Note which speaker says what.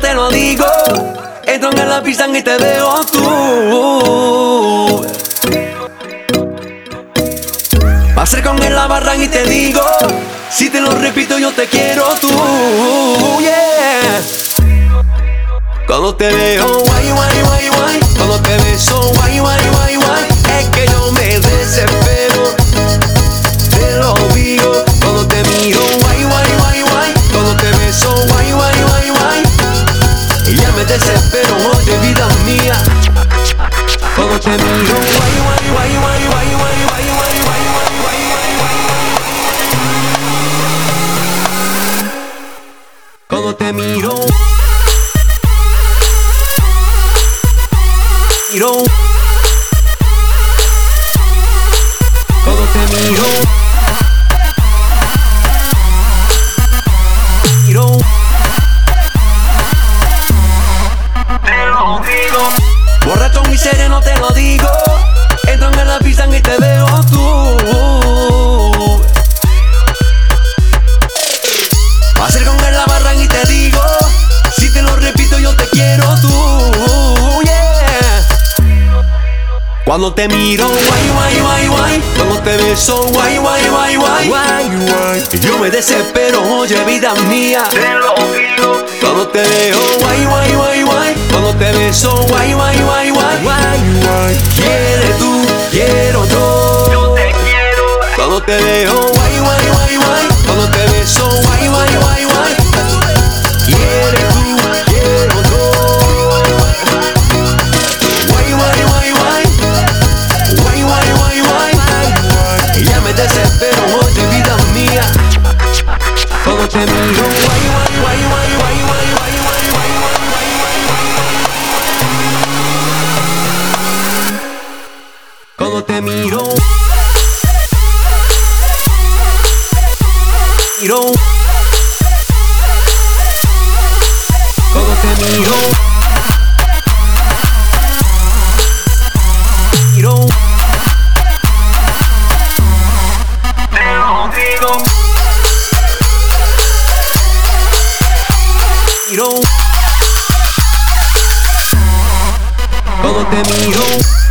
Speaker 1: Te lo digo. Entro en la pista y te veo tú. Pasé con él la barra y te digo. Si te lo repito, yo te quiero tú. Yeah. Cuando te veo, guay, guay, guay, guay. Cuando te beso, guay, guay, guay, miro. Cuando te miro. Lo digo. Borracho y sereno te lo digo. Entro en la pista y te veo tú. Con él la barra y te digo. Si te lo repito, yo te quiero tú. Cuando te miro, guay, guay, guay, guay. Cuando te beso, guay, guay, guay, guay. guay, guay. Y yo me desespero, oye, vida mía. Te lo digo. Cuando te veo, guay, guay, guay, guay. Cuando te beso, guay, guay, guay, guay. guay, guay. Quieres tú, quiero yo. Yo te quiero. Cuando te veo, てみようこの手見ろ。色 Miro. Cuando te miro.